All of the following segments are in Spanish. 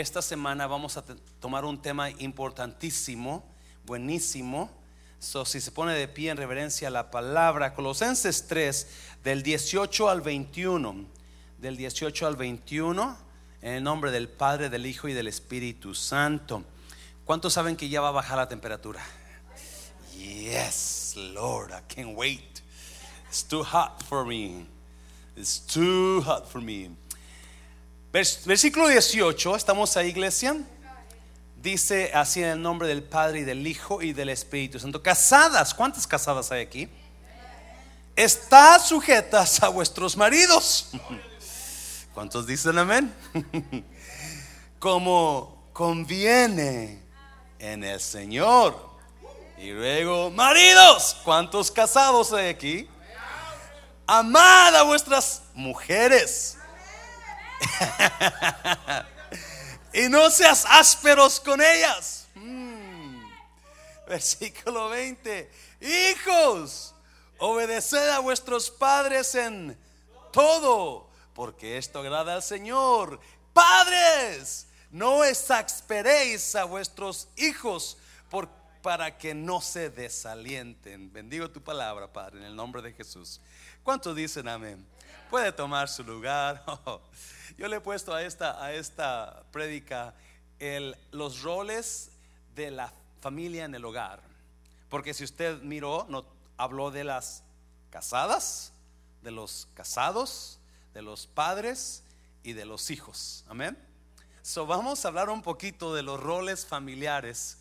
esta semana vamos a tomar un tema importantísimo, buenísimo. Si se pone de pie en reverencia a la palabra, Colosenses 3, del 18 al 21, del 18 al 21, en el nombre del Padre, del Hijo y del Espíritu Santo. ¿Cuántos saben que ya va a bajar la temperatura? Yes, Lord, I can't wait. It's too hot for me. It's too hot for me. Versículo 18, ¿estamos ahí, iglesia? Dice así en el nombre del Padre y del Hijo y del Espíritu Santo. Casadas, ¿cuántas casadas hay aquí? Está sujetas a vuestros maridos. ¿Cuántos dicen amén? Como conviene en el Señor. Y luego, maridos, ¿cuántos casados hay aquí? Amad a vuestras mujeres. Y no seas ásperos con ellas. Mm. Versículo 20. Hijos, obedeced a vuestros padres en todo, porque esto agrada al Señor. Padres, no exasperéis a vuestros hijos por, para que no se desalienten. Bendigo tu palabra, Padre, en el nombre de Jesús. ¿Cuántos dicen amén? Puede tomar su lugar. Yo le he puesto a esta, a esta prédica el, los roles de la familia en el hogar. Porque si usted miró, no, habló de las casadas, de los casados, de los padres y de los hijos. Amén. So vamos a hablar un poquito de los roles familiares.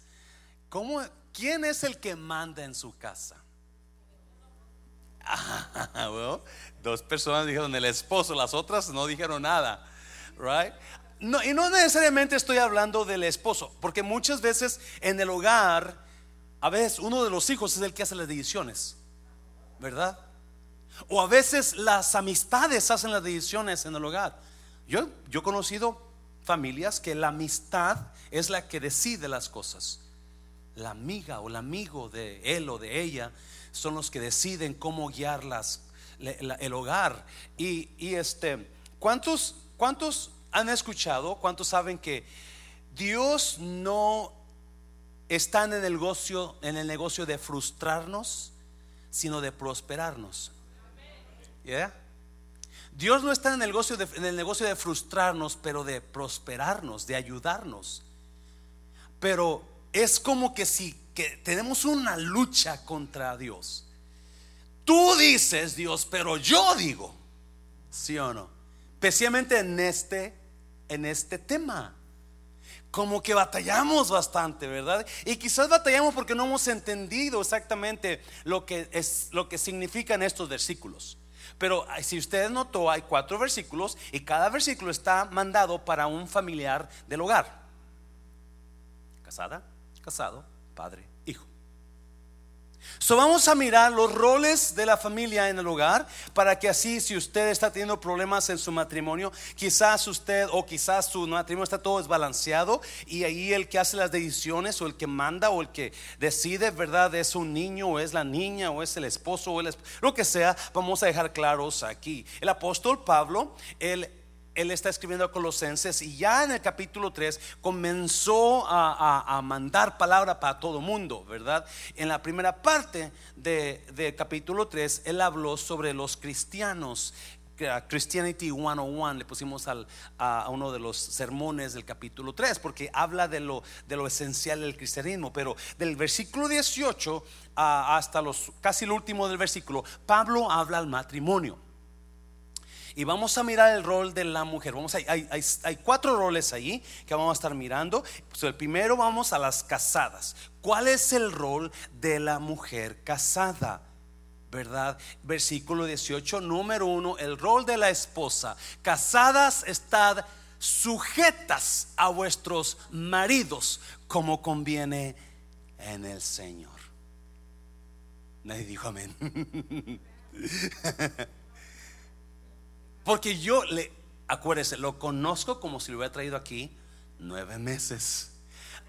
¿Cómo, ¿Quién es el que manda en su casa? dos personas dijeron el esposo, las otras no dijeron nada, right? No, y no necesariamente estoy hablando del esposo, porque muchas veces en el hogar, a veces uno de los hijos es el que hace las decisiones, ¿verdad? O a veces las amistades hacen las decisiones en el hogar. Yo, yo he conocido familias que la amistad es la que decide las cosas. La amiga o el amigo de él o de ella son los que deciden cómo guiar el hogar. Y, este, ¿cuántos, ¿cuántos han escuchado, cuántos saben que Dios no está en el negocio, en el negocio de frustrarnos, sino de prosperarnos? Dios no está en el, negocio de, en el negocio de frustrarnos, pero de prosperarnos, de ayudarnos. Pero es como que si que tenemos una lucha contra Dios. Tú dices Dios, pero yo digo, ¿sí o no? Especialmente en este, en este tema. Como que batallamos bastante, ¿verdad? Y quizás batallamos porque no hemos entendido exactamente lo que es lo que significan estos versículos. Pero si usted notó, hay cuatro versículos y cada versículo está mandado para un familiar del hogar. Casada, casado, padre, hijo. So vamos a mirar los roles de la familia en el hogar para que así si usted está teniendo problemas en su matrimonio, quizás usted o quizás su matrimonio está todo desbalanceado y ahí el que hace las decisiones o el que manda o el que decide, ¿verdad? Es un niño o es la niña o es el esposo o el lo que sea, vamos a dejar claros aquí. El apóstol Pablo, él él está escribiendo a Colosenses y ya en el capítulo 3 comenzó a, mandar palabra para todo mundo, ¿verdad? En la primera parte del de capítulo 3, él habló sobre los cristianos. Christianity 101 le pusimos a uno de los sermones del capítulo 3 porque habla de lo, de lo esencial del cristianismo pero del versículo 18 hasta los casi el último del versículo Pablo habla al matrimonio y vamos a mirar el rol de la mujer. Vamos hay, cuatro roles ahí que vamos a estar mirando. Pues el primero vamos a las casadas. ¿Cuál es el rol de la mujer casada? ¿verdad? Versículo 18, número 1, el rol de la esposa. Casadas, estad sujetas a vuestros maridos como conviene en el Señor. Nadie dijo amén. Porque yo le, acuérdese, lo conozco como si lo hubiera traído aquí nueve meses.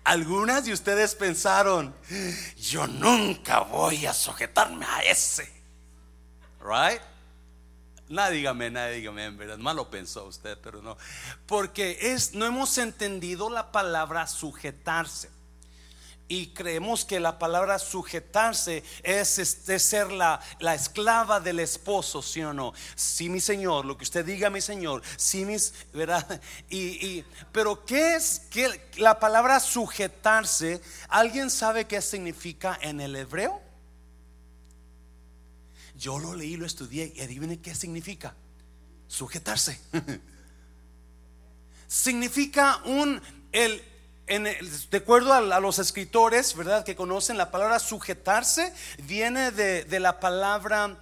Algunas de ustedes pensaron, yo nunca voy a sujetarme a ese. Right? Nadie dígame, nadie dígame, en verdad, mal lo pensó usted, pero no. Porque es, no hemos entendido la palabra sujetarse. Y creemos que la palabra sujetarse es, este, ser la, la, esclava del esposo, ¿sí o no? Sí, mi Señor, lo que usted diga, mi Señor, sí, mis, ¿verdad? Y, pero ¿qué es que la palabra sujetarse? ¿Alguien sabe qué significa en el hebreo? Yo lo leí, lo estudié y adivinen qué significa. Sujetarse. significa un, el de acuerdo a, los escritores, ¿verdad? Que conocen la palabra sujetarse, viene de, la palabra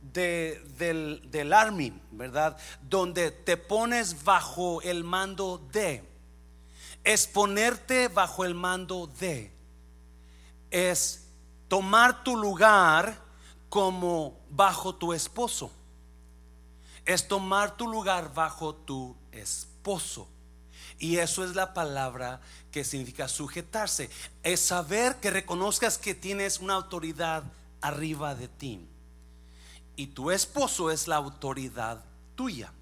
del, del army, ¿verdad? Donde te pones bajo el mando de. Es ponerte bajo el mando de. Es tomar tu lugar como bajo tu esposo. Es tomar tu lugar bajo tu esposo. Y eso es la palabra que significa sujetarse. Es saber que reconozcas que tienes una autoridad arriba de ti. Y tu esposo es la autoridad tuya.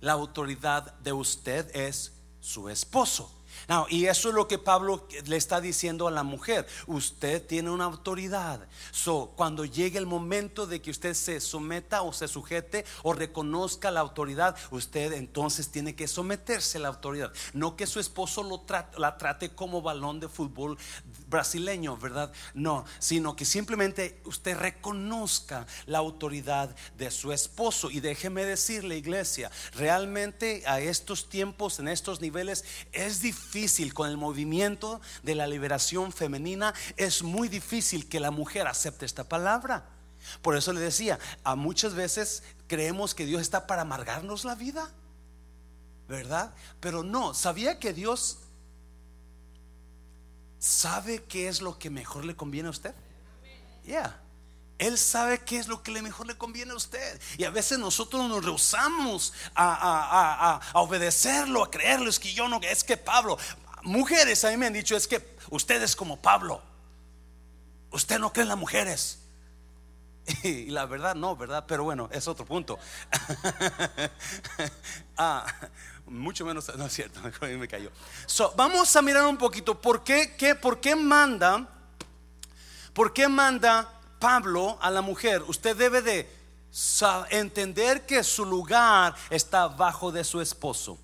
La autoridad de usted es su esposo y eso es lo que Pablo le está diciendo a la mujer. Usted tiene una autoridad. So, cuando llegue el momento de que usted se someta o se sujete o reconozca la autoridad, usted entonces tiene que someterse a la autoridad. No que su esposo la trate como balón de fútbol brasileño, ¿verdad? No, sino que simplemente usted reconozca la autoridad de su esposo. Y déjeme decirle, iglesia, realmente a estos tiempos, en estos niveles, es difícil con el movimiento de la liberación femenina, es muy difícil que la mujer acepte esta palabra. Por eso le decía, a muchas veces creemos que Dios está para amargarnos la vida, ¿verdad? Pero no, ¿sabía que Dios sabe qué es lo que mejor le conviene a usted? Ya. Él sabe qué es lo que le mejor le conviene a usted. Y a veces nosotros nos rehusamos a, obedecerlo, a creerlo. Es que yo no, es que Pablo, mujeres a mí me han dicho, es que usted es como Pablo. Usted no cree en las mujeres. Y la verdad no, ¿verdad? Pero bueno, es otro punto. ah, mucho menos, no es cierto, me cayó. vamos a mirar un poquito, ¿por qué, qué, por qué manda? ¿Por qué manda Pablo a la mujer, usted debe de entender que su lugar está bajo de su esposo.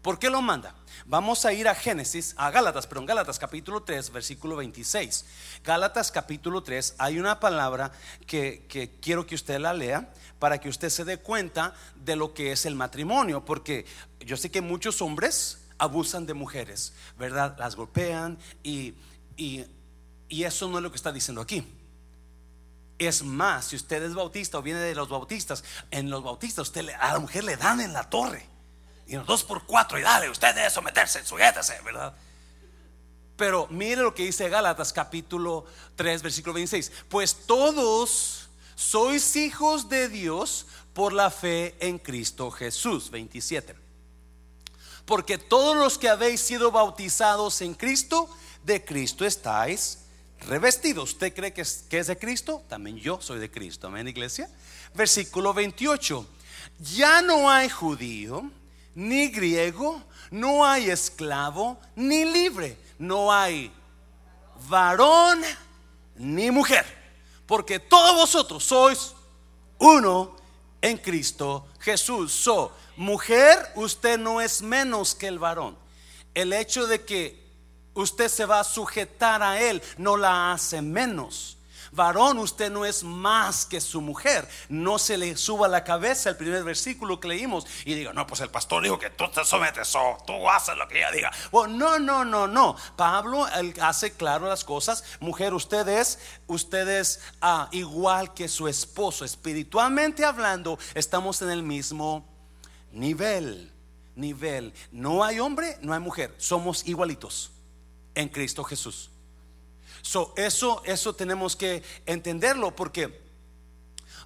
¿Por qué lo manda? Vamos a ir a Génesis, a Gálatas, pero en Gálatas capítulo 3, versículo 26. Gálatas capítulo 3, hay una palabra que, quiero que usted la lea para que usted se dé cuenta de lo que es el matrimonio, porque yo sé que muchos hombres abusan de mujeres, ¿verdad? Las golpean y eso no es lo que está diciendo aquí. Es más, si usted es bautista o viene de los bautistas, en los bautistas usted a la mujer le dan en la torre. Y dos por cuatro, y dale, usted debe someterse, sujétese, ¿verdad? Pero mire lo que dice Gálatas capítulo 3, versículo 26. Pues todos sois hijos de Dios por la fe en Cristo Jesús. 27. Porque todos los que habéis sido bautizados en Cristo, de Cristo estáis revestido. ¿Usted cree que es, que es de Cristo? También yo soy de Cristo. Amén, iglesia. Versículo 28. Ya no hay judío, ni griego, no hay esclavo, ni libre. No hay varón, ni mujer. Porque todos vosotros sois uno en Cristo Jesús. So, mujer, usted no es menos que el varón. El hecho de que usted se va a sujetar a él, no la hace menos. Varón, usted no es más que su mujer. No se le suba la cabeza el primer versículo que leímos y diga, no, pues el pastor dijo que tú te sometes o tú haces lo que ella diga. No, no, no, no. Pablo hace claro las cosas. Mujer, usted es, usted es ah, igual que su esposo. Espiritualmente hablando, estamos en el mismo nivel. Nivel. No hay hombre, no hay mujer. Somos igualitos en Cristo Jesús. So, eso, eso tenemos que entenderlo porque,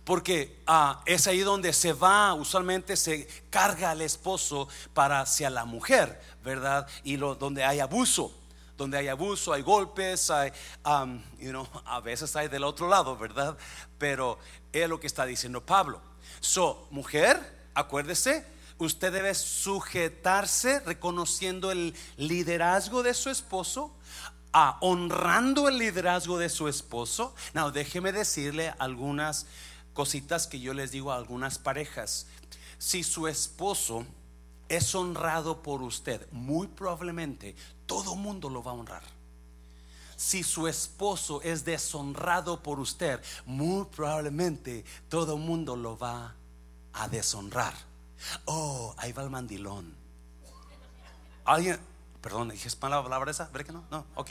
porque ah, es ahí donde se va, usualmente se carga al esposo para hacia la mujer, ¿verdad? Y lo, donde hay abuso. donde hay abuso, hay golpes, hay, um, you know, a veces hay del otro lado, ¿verdad? Pero es lo que está diciendo Pablo. So, mujer, acuérdese, usted debe sujetarse reconociendo el liderazgo de su esposo, honrando el liderazgo de su esposo. Now, déjeme decirle algunas cositas que yo les digo a algunas parejas. Si su esposo es honrado por usted, muy probablemente todo mundo lo va a honrar. Si su esposo es deshonrado por usted, muy probablemente todo mundo lo va a deshonrar. Oh, ahí va el mandilón. Alguien, perdón, dije mala palabra esa, ¿ver que no? No, ok.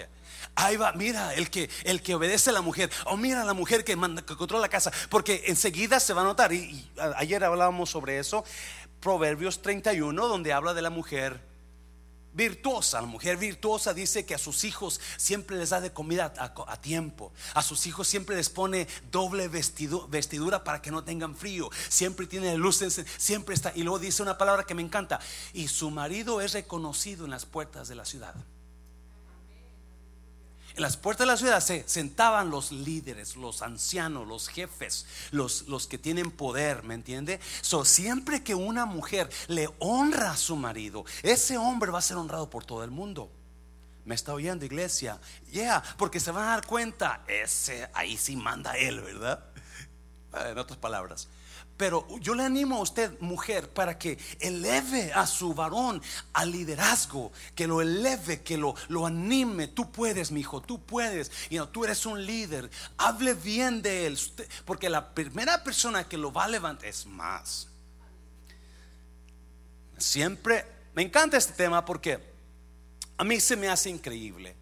Ahí va, mira, el que, el que obedece a la mujer, o mira la mujer que, manda, que controla la casa, porque enseguida se va a notar, y ayer hablábamos sobre eso, Proverbios 31, donde habla de la mujer virtuosa. La mujer virtuosa dice que a sus hijos siempre les da de comida a, tiempo. A sus hijos siempre les pone doble vestidura para que no tengan frío. Siempre tiene luces, siempre está. Y luego dice una palabra que me encanta. Y su marido es reconocido en las puertas de la ciudad. En las puertas de la ciudad se sentaban los líderes, los ancianos, los jefes, los, los que tienen poder, ¿me entiende? So, siempre que una mujer le honra a su marido, ese hombre va a ser honrado por todo el mundo. ¿Me está oyendo, iglesia? Yeah, porque se van a dar cuenta, ese ahí sí manda él, ¿verdad? En otras palabras. Pero yo le animo a usted, mujer, para que eleve a su varón al liderazgo, que lo eleve, que lo, lo anime. Tú puedes, mi hijo, tú puedes. Y no, tú eres un líder. Hable bien de él, porque la primera persona que lo va a levantar es más. Siempre me encanta este tema porque a mí se me hace increíble.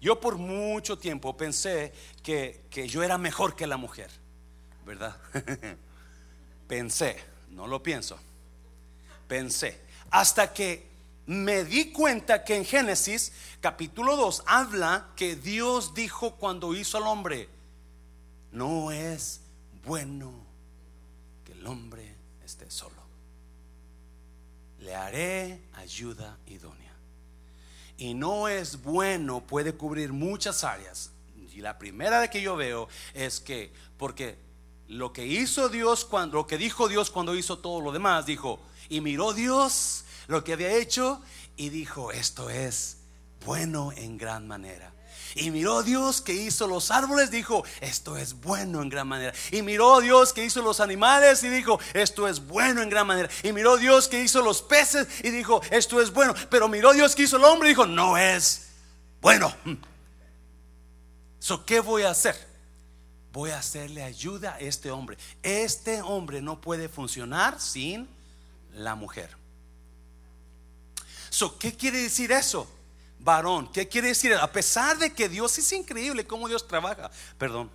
Yo por mucho tiempo pensé que, que yo era mejor que la mujer, ¿verdad? Pensé, no lo pienso, pensé, hasta que me di cuenta que en Génesis capítulo 2 habla que Dios dijo cuando hizo al hombre, no es bueno que el hombre esté solo. Le haré ayuda idónea. Y no es bueno, puede cubrir muchas áreas. Y la primera de que yo veo es que, porque lo que hizo Dios cuando, lo que dijo Dios cuando hizo todo lo demás, dijo, y miró Dios lo que había hecho y dijo, esto es bueno en gran manera. Y miró Dios que hizo los árboles, dijo, esto es bueno en gran manera. Y miró Dios que hizo los animales y dijo, esto es bueno en gran manera. Y miró Dios que hizo los peces y dijo, esto es bueno. Pero miró Dios que hizo el hombre y dijo, no es bueno. So, ¿Qué voy a hacer? Voy a hacerle ayuda a este hombre. Este hombre no puede funcionar sin la mujer. ¿Qué quiere decir eso? Varón, ¿qué quiere decir? A pesar de que Dios es increíble cómo Dios trabaja. Perdón.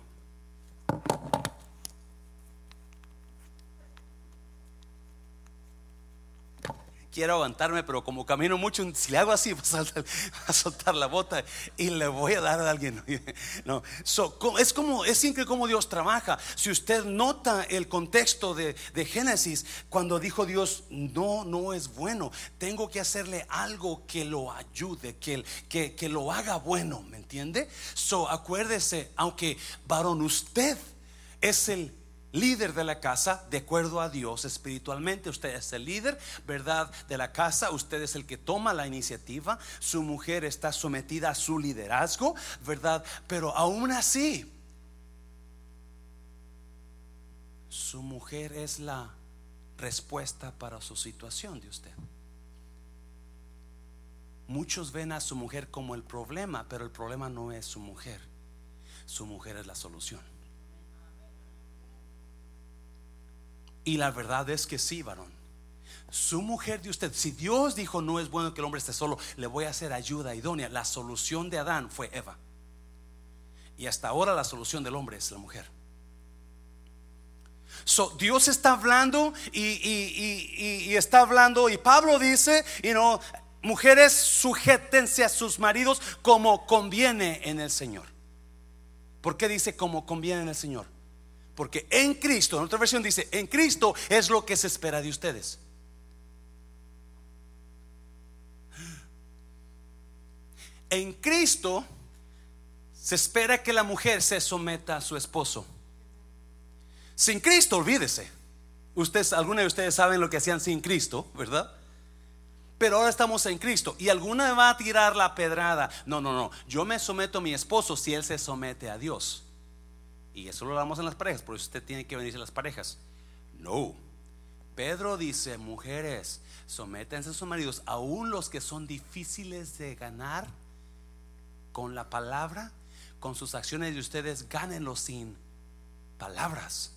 Quiero aguantarme, pero como camino mucho, si le hago así, va a, soltar la bota y le voy a dar a alguien. No, es como, es increíble cómo Dios trabaja. Si usted nota el contexto de, Génesis, cuando dijo Dios, no, no es bueno, tengo que hacerle algo que lo ayude, que, que, que lo haga bueno, ¿me entiende? So, acuérdese, aunque varón, usted es el líder de la casa de acuerdo a Dios espiritualmente. Usted es el líder, ¿verdad? De la casa. Usted es el que toma la iniciativa. Su mujer está sometida a su liderazgo, ¿verdad? Pero aún así, su mujer es la respuesta para su situación de usted. Muchos ven a su mujer como el problema, pero el problema no es su mujer. Su mujer es la solución. Y la verdad es que sí, varón. Su mujer de usted, si Dios dijo no es bueno que el hombre esté solo, le voy a hacer ayuda idónea. La solución de Adán fue Eva. Y hasta ahora la solución del hombre es la mujer. So, Dios está hablando y, está hablando y Pablo dice, y no, mujeres sujétense a sus maridos como conviene en el Señor. ¿Por qué dice como conviene en el Señor? Porque en Cristo, en otra versión dice, en Cristo es lo que se espera de ustedes. En Cristo se espera que la mujer se someta a su esposo. Sin Cristo, olvídese. Ustedes, algunos de ustedes saben lo que hacían sin Cristo, ¿verdad? Pero ahora estamos en Cristo y alguna va a tirar la pedrada. No, no, no. Yo me someto a mi esposo si él se somete a Dios. Y eso lo hablamos en las parejas, por eso usted tiene que venirse a las parejas. No. Pedro dice, mujeres, sométense a sus maridos, aún los que son difíciles de ganar con la palabra, con sus acciones de ustedes, gánenlo sin palabras.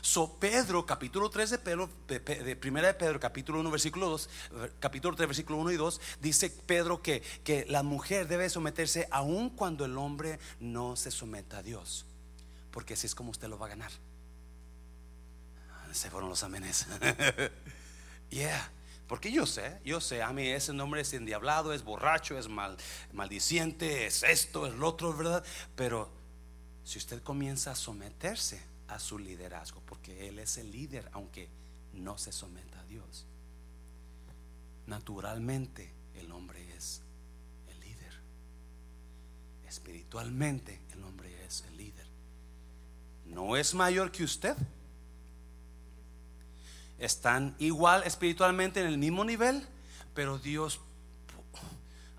So Pedro, capítulo 3 de Pedro, de, primera de Pedro, capítulo 1, versículo 2, capítulo 3, versículo 1 y 2, dice Pedro que, que la mujer debe someterse aun cuando el hombre no se someta a Dios, porque así es como usted lo va a ganar. Se fueron los amenes. yeah. Porque yo sé, yo sé, a mí ese nombre es endiablado, es borracho, es mal, maldiciente, es esto, es lo otro, ¿verdad? Pero si usted comienza a someterse a su liderazgo, porque Él es el líder, aunque no se someta a Dios. Naturalmente el hombre es el líder. Espiritualmente el hombre es el líder. No es mayor que usted. Están igual espiritualmente en el mismo nivel, pero Dios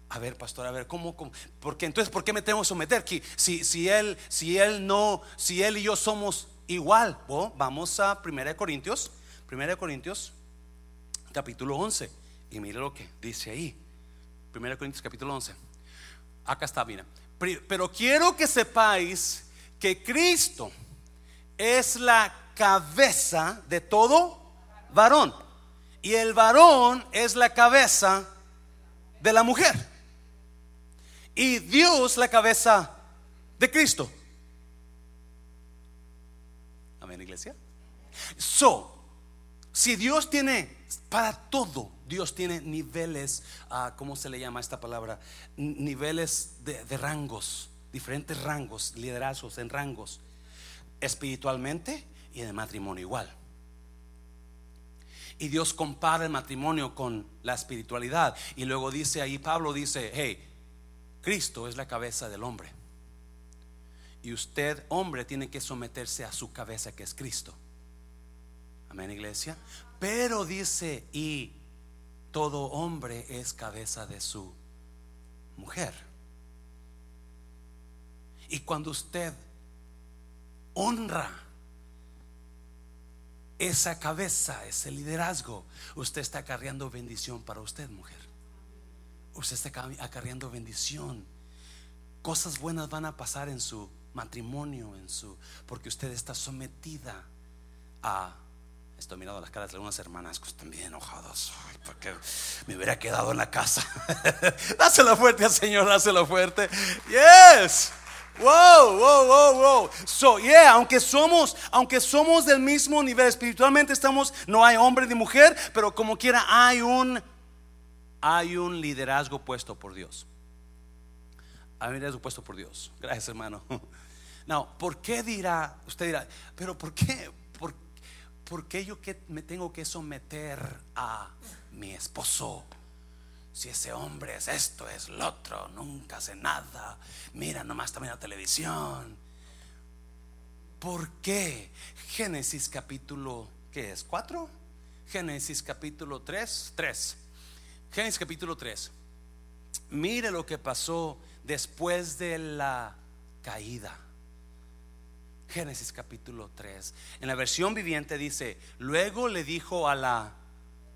a ver, pastor, a ver, ¿cómo? cómo? Porque entonces, ¿por qué me tengo que someter? Si, si, él, si él no, si él y yo somos igual. vamos a 1 Corintios, 1 Corintios, capítulo 11. Y mire lo que dice ahí. 1 Corintios, capítulo 11. Acá está, mira. Pero quiero que sepáis que Cristo es la cabeza de todo varón. Y el varón es la cabeza de la mujer. Y Dios la cabeza de Cristo. Iglesia? So, si Dios tiene para todo, Dios tiene niveles, uh, ¿cómo se le llama esta palabra? niveles de, de rangos, diferentes rangos, liderazgos en rangos, espiritualmente y en el matrimonio igual. Y Dios compara el matrimonio con la espiritualidad. Y luego dice ahí, Pablo dice, hey, Cristo es la cabeza del hombre. Y usted, hombre, tiene que someterse a su cabeza que es Cristo. Amén, iglesia. Pero dice, y todo hombre es cabeza de su mujer. Y cuando usted honra esa cabeza, ese liderazgo, usted está acarreando bendición para usted, mujer. Usted está acarreando bendición. Cosas buenas van a pasar en su matrimonio, en su, porque usted está sometida a Estoy mirando las caras de algunas hermanas que están bien enojadas. porque me hubiera quedado en la casa. dáselo fuerte al Señor, dáselo fuerte. Yes. Wow, wow, wow, wow. So, yeah, aunque somos, aunque somos del mismo nivel espiritualmente, estamos, no hay hombre ni mujer, pero como quiera hay un, hay un liderazgo puesto por Dios. Hay un liderazgo puesto por Dios. Gracias, hermano. No, ¿por qué dirá? Usted dirá, pero ¿por qué? ¿Por, por qué yo que me tengo que someter a mi esposo? Si ese hombre es esto, es lo otro, nunca hace nada, mira nomás también la televisión. ¿Por qué? Génesis capítulo, ¿qué es? ¿Cuatro? Génesis capítulo 3, 3. Génesis capítulo 3. Mire lo que pasó después de la caída. Génesis capítulo 3. En la versión viviente dice, luego le dijo a la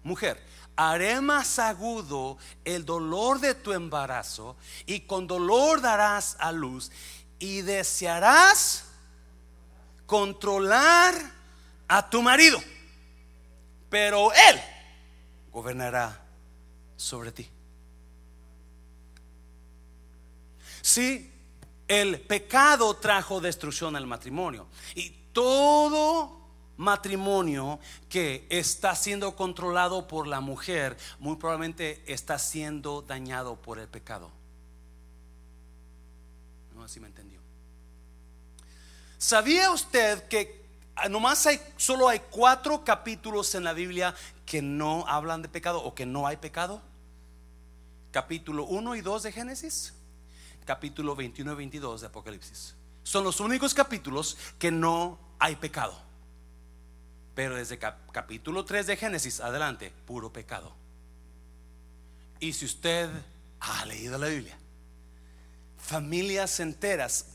mujer, haré más agudo el dolor de tu embarazo y con dolor darás a luz y desearás controlar a tu marido, pero él gobernará sobre ti. Sí, el pecado trajo destrucción al matrimonio. Y todo matrimonio que está siendo controlado por la mujer, muy probablemente está siendo dañado por el pecado. No así me entendió. ¿Sabía usted que nomás hay, solo hay cuatro capítulos en la Biblia que no hablan de pecado o que no hay pecado? capítulo 1 y 2 de Génesis, capítulo 21 y 22 de Apocalipsis. Son los únicos capítulos que no hay pecado. Pero desde capítulo 3 de Génesis adelante, puro pecado. Y si usted ha leído la Biblia, familias enteras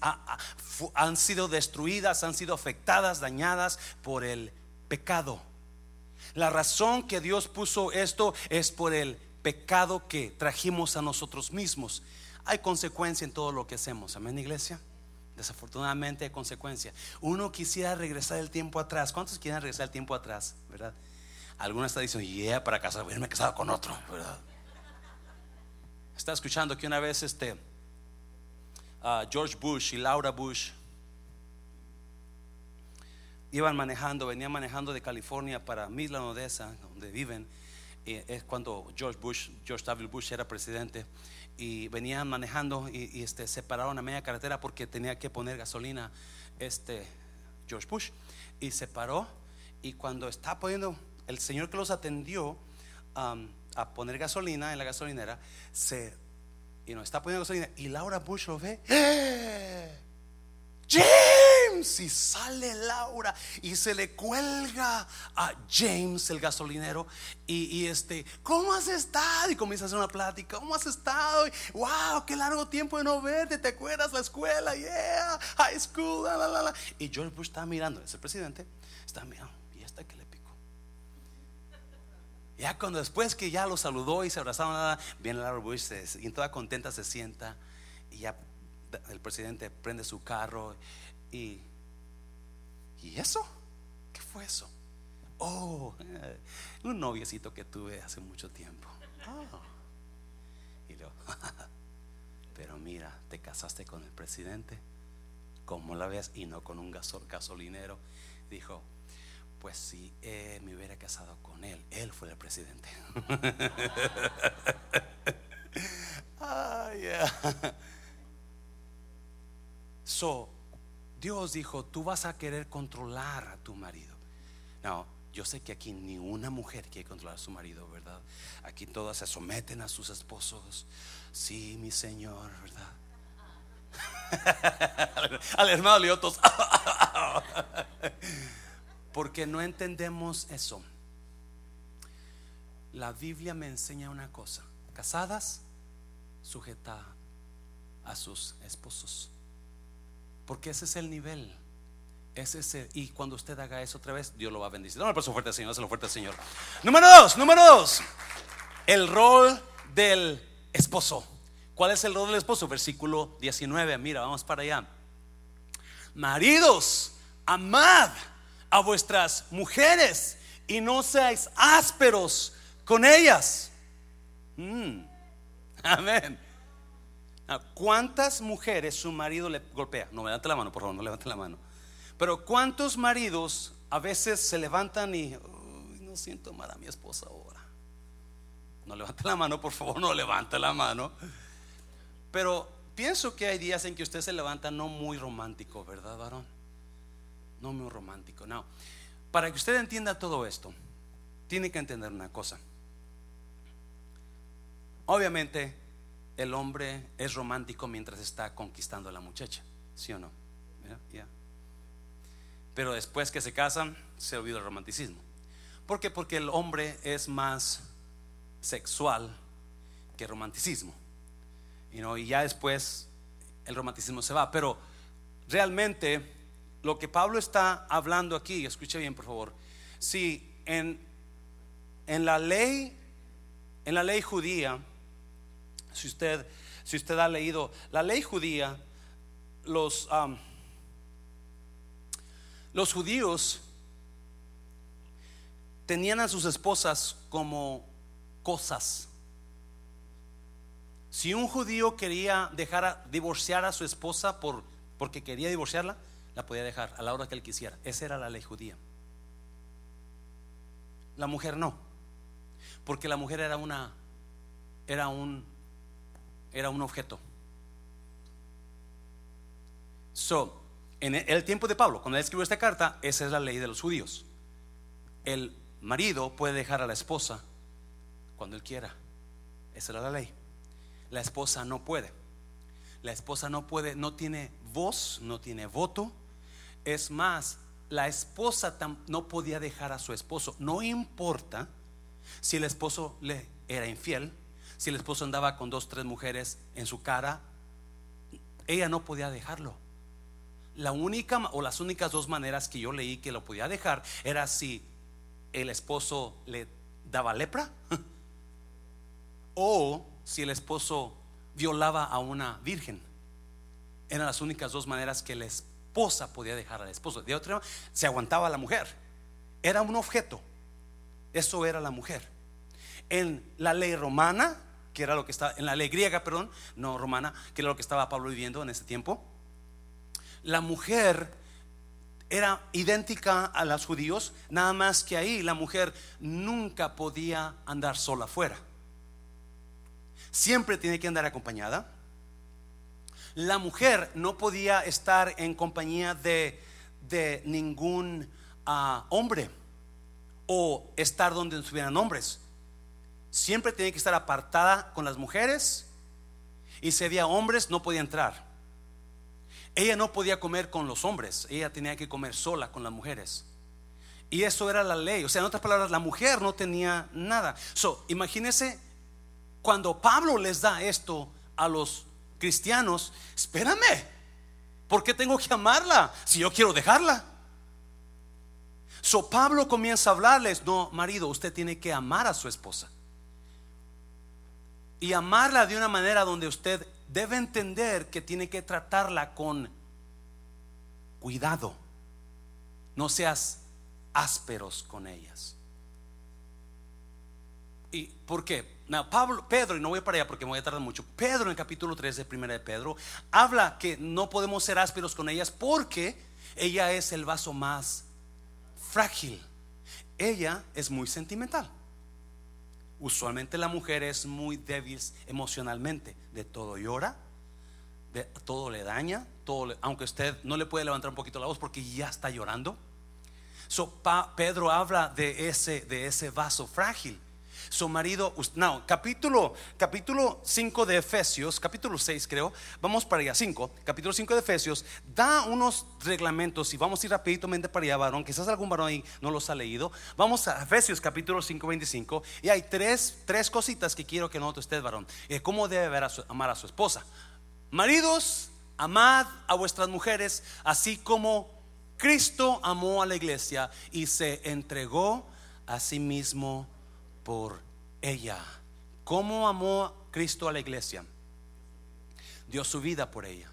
han sido destruidas, han sido afectadas, dañadas por el pecado. La razón que Dios puso esto es por el pecado que trajimos a nosotros mismos. Hay consecuencia en todo lo que hacemos. Amén, iglesia. Desafortunadamente hay consecuencia. Uno quisiera regresar el tiempo atrás. ¿Cuántos quieren regresar el tiempo atrás? ¿Verdad? Algunos están diciendo, yeah, para casar, me casado con otro, ¿verdad? Está escuchando que una vez este uh, George Bush y Laura Bush iban manejando, venían manejando de California para Midland, Odessa, donde viven. Es cuando George Bush, George W. Bush era presidente y venían manejando y, este, se pararon a media carretera porque tenía que poner gasolina este George Bush y se paró y cuando está poniendo el señor que los atendió um, a poner gasolina en la gasolinera se y no está poniendo gasolina y Laura Bush lo ve ¡Eh! James y sale Laura y se le cuelga a James el gasolinero y, este ¿cómo has estado? y comienza a hacer una plática ¿cómo has estado? wow qué largo tiempo de no verte ¿te acuerdas la escuela? yeah high school la, la, la. y George Bush está mirando es el presidente está mirando y esta que le picó ya cuando después que ya lo saludó y se abrazaron viene Laura Bush y toda contenta se sienta y ya el presidente prende su carro y, ¿y eso? ¿Qué fue eso? Oh, eh, un noviecito que tuve hace mucho tiempo. Oh. Y lo, pero mira, te casaste con el presidente, como la ves, y no con un gasolinero. Dijo, pues si eh, me hubiera casado con él, él fue el presidente. ah, yeah. So, Dios dijo, tú vas a querer controlar a tu marido. No, yo sé que aquí ni una mujer quiere controlar a su marido, ¿verdad? Aquí todas se someten a sus esposos. Sí, mi Señor, ¿verdad? Al hermano Liotos. Porque no entendemos eso. La Biblia me enseña una cosa. Casadas, sujeta a sus esposos. Porque ese es el nivel. Ese es y cuando usted haga eso otra vez, Dios lo va a bendecir. No, pero fuerte Señor, lo fuerte Señor. Número dos, número dos. El rol del esposo. ¿Cuál es el rol del esposo? Versículo 19. Mira, vamos para allá. Maridos, amad a vuestras mujeres y no seáis ásperos con ellas. Mm. Amén. ¿Cuántas mujeres su marido le golpea? No, levante la mano, por favor, no levante la mano. Pero ¿cuántos maridos a veces se levantan y no siento mal a mi esposa ahora? No levante la mano, por favor, no levante la mano. Pero pienso que hay días en que usted se levanta no muy romántico, ¿verdad, varón? No muy romántico. No. Para que usted entienda todo esto, tiene que entender una cosa. Obviamente, el hombre es romántico mientras está conquistando a la muchacha, ¿sí o no? Pero después que se casan, se olvida el romanticismo. ¿Por qué? Porque el hombre es más sexual que romanticismo. y ya después el romanticismo se va. Pero realmente lo que Pablo está hablando aquí, escuche bien por favor, si en, en la ley, en la ley judía, si usted, si usted ha leído la ley judía, los, los judíos tenían a sus esposas como cosas. Si un judío quería dejar divorciar a su esposa por, porque quería divorciarla, la podía dejar a la hora que él quisiera. Esa era la ley judía. La mujer no, porque la mujer era una era un era un objeto. So, en el tiempo de Pablo, cuando él escribió esta carta, esa es la ley de los judíos. El marido puede dejar a la esposa cuando él quiera. Esa era la ley. la esposa no puede. La esposa no puede, no tiene voz, no tiene voto. Es más, la esposa no podía dejar a su esposo. No importa si el esposo le era infiel, si el esposo andaba con dos, tres mujeres en su cara, ella no podía dejarlo. La única o las únicas dos maneras que yo leí que lo podía dejar era si el esposo le daba lepra o si el esposo violaba a una virgen. Eran las únicas dos maneras que la esposa podía dejar al esposo. De otra se aguantaba la mujer. Era un objeto. Eso era la mujer. En la ley romana, que era lo que estaba, en la ley griega, perdón, no romana, que era lo que estaba Pablo viviendo en ese tiempo, la mujer era idéntica a los judíos, nada más que ahí la mujer nunca podía andar sola afuera. Siempre tiene que andar acompañada. La mujer no podía estar en compañía de, ningún ah, hombre o estar donde estuvieran hombres. Siempre tenía que estar apartada con las mujeres y si había hombres no podía entrar. Ella no podía comer con los hombres, ella tenía que comer sola con las mujeres. Y eso era la ley. O sea, en otras palabras, la mujer no tenía nada. So, imagínense cuando Pablo les da esto a los cristianos, espérame, ¿por qué tengo que amarla si yo quiero dejarla? So Pablo comienza a hablarles, no, marido, usted tiene que amar a su esposa. Y amarla de una manera donde usted debe entender que tiene que tratarla con cuidado. No seas ásperos con ellas. ¿Y por qué? Pedro, y no voy para allá porque me voy a tardar mucho. Pedro en el capítulo 3 de Primera de Pedro habla que no podemos ser ásperos con ellas porque ella es el vaso más frágil. Ella es muy sentimental. Usualmente la mujer es muy débil emocionalmente. De todo llora, de todo le daña, todo aunque usted no le puede levantar un poquito la voz porque ya está llorando. So, Pedro habla de ese, de ese vaso frágil. Su marido, no, capítulo, capítulo 5 de Efesios, capítulo 6 creo, vamos para allá, 5, capítulo 5 de Efesios, da unos reglamentos y vamos a ir rapidamente para allá, varón, quizás algún varón ahí no los ha leído. Vamos a Efesios capítulo 5, 25 y hay tres, tres cositas que quiero que note usted, varón, eh, cómo debe a amar a su esposa. Maridos, amad a vuestras mujeres, así como Cristo amó a la iglesia y se entregó a sí mismo por ella. ¿Cómo amó Cristo a la iglesia? Dio su vida por ella.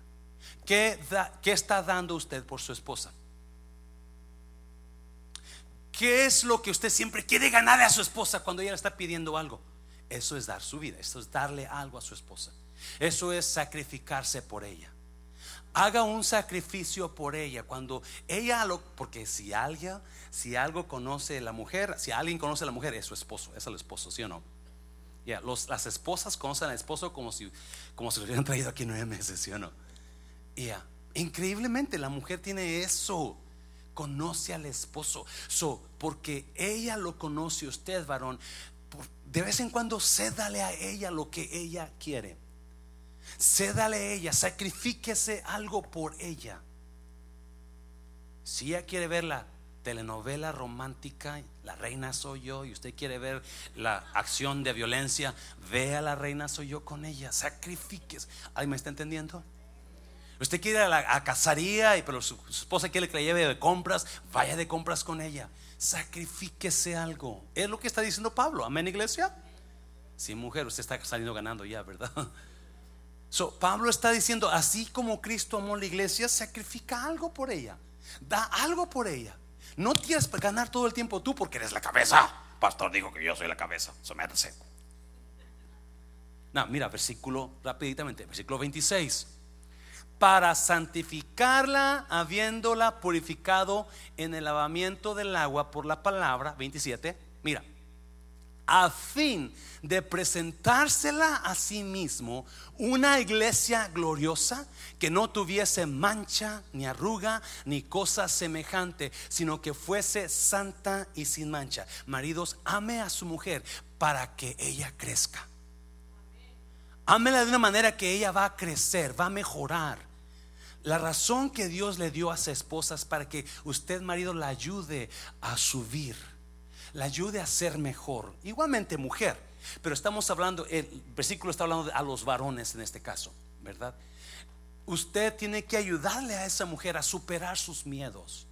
¿Qué, ¿Qué, está dando usted por su esposa? ¿Qué es lo que usted siempre quiere ganarle a su esposa cuando ella le está pidiendo algo? Eso es dar su vida, eso es darle algo a su esposa. Eso es sacrificarse por ella. Haga un sacrificio por ella cuando ella lo porque si alguien si algo conoce la mujer, si alguien conoce a la mujer, es su esposo, es el esposo, ¿sí o no? Ya, las esposas conocen al esposo como si, como si lo hubieran traído aquí nueve meses, ¿sí o no? Ya, increíblemente la mujer tiene eso, conoce al esposo, so, porque ella lo conoce usted, varón, de vez en cuando cédale a ella lo que ella quiere. Cédale a ella, sacrifíquese algo por ella. Si ella quiere verla telenovela romántica, La Reina Soy Yo, y usted quiere ver la acción de violencia, vea La Reina Soy Yo con ella, sacrifiques. ¿Ahí me está entendiendo? Usted quiere a la cazaría, y, pero su, esposa quiere que le lleve de compras, vaya de compras con ella. Sacrifíquese algo. Es lo que está diciendo Pablo. Amén, iglesia. Sí, mujer, usted está saliendo ganando ya, ¿verdad? So, Pablo está diciendo, así como Cristo amó la iglesia, sacrifica algo por ella. Da algo por ella. No quieres ganar todo el tiempo tú porque eres la cabeza. Pastor dijo que yo soy la cabeza. Sométase. No, mira, versículo rapiditamente, versículo 26. Para santificarla, habiéndola purificado en el lavamiento del agua por la palabra, 27. Mira, a fin de presentársela a sí mismo una iglesia gloriosa que no tuviese mancha, ni arruga, ni cosa semejante, sino que fuese santa y sin mancha. Maridos, ame a su mujer para que ella crezca. Ámela de una manera que ella va a crecer, va a mejorar. La razón que Dios le dio a su esposa es para que usted, marido, la ayude a subir, la ayude a ser mejor. Igualmente, mujer. Pero estamos hablando, el versículo está hablando a los varones en este caso, ¿verdad? Usted tiene que ayudarle a esa mujer a superar sus miedos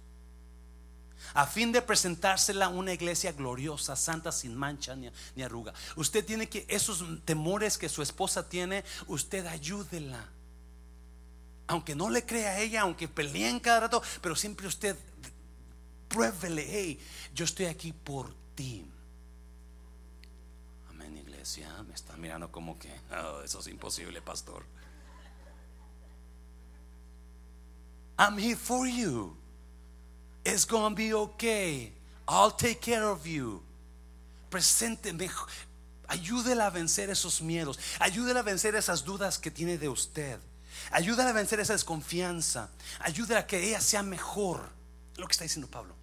a fin de presentársela a una iglesia gloriosa, santa, sin mancha ni, ni, arruga. Usted tiene que, esos temores que su esposa tiene, usted ayúdela. Aunque no le crea a ella, aunque peleen cada rato, pero siempre usted pruébele, hey, yo estoy aquí por ti. Amén, iglesia. Me está mirando como que, oh, eso es imposible, pastor. I'm here for you. It's gonna be okay. I'll take care of you. Presénteme, ayúdela a vencer esos miedos, ayúdela a vencer esas dudas que tiene de usted, ayúdela a vencer esa desconfianza, ayúdela a que ella sea mejor. Lo que está diciendo Pablo.